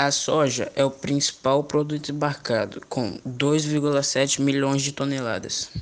A soja é o principal produto embarcado, com 2,7 milhões de toneladas.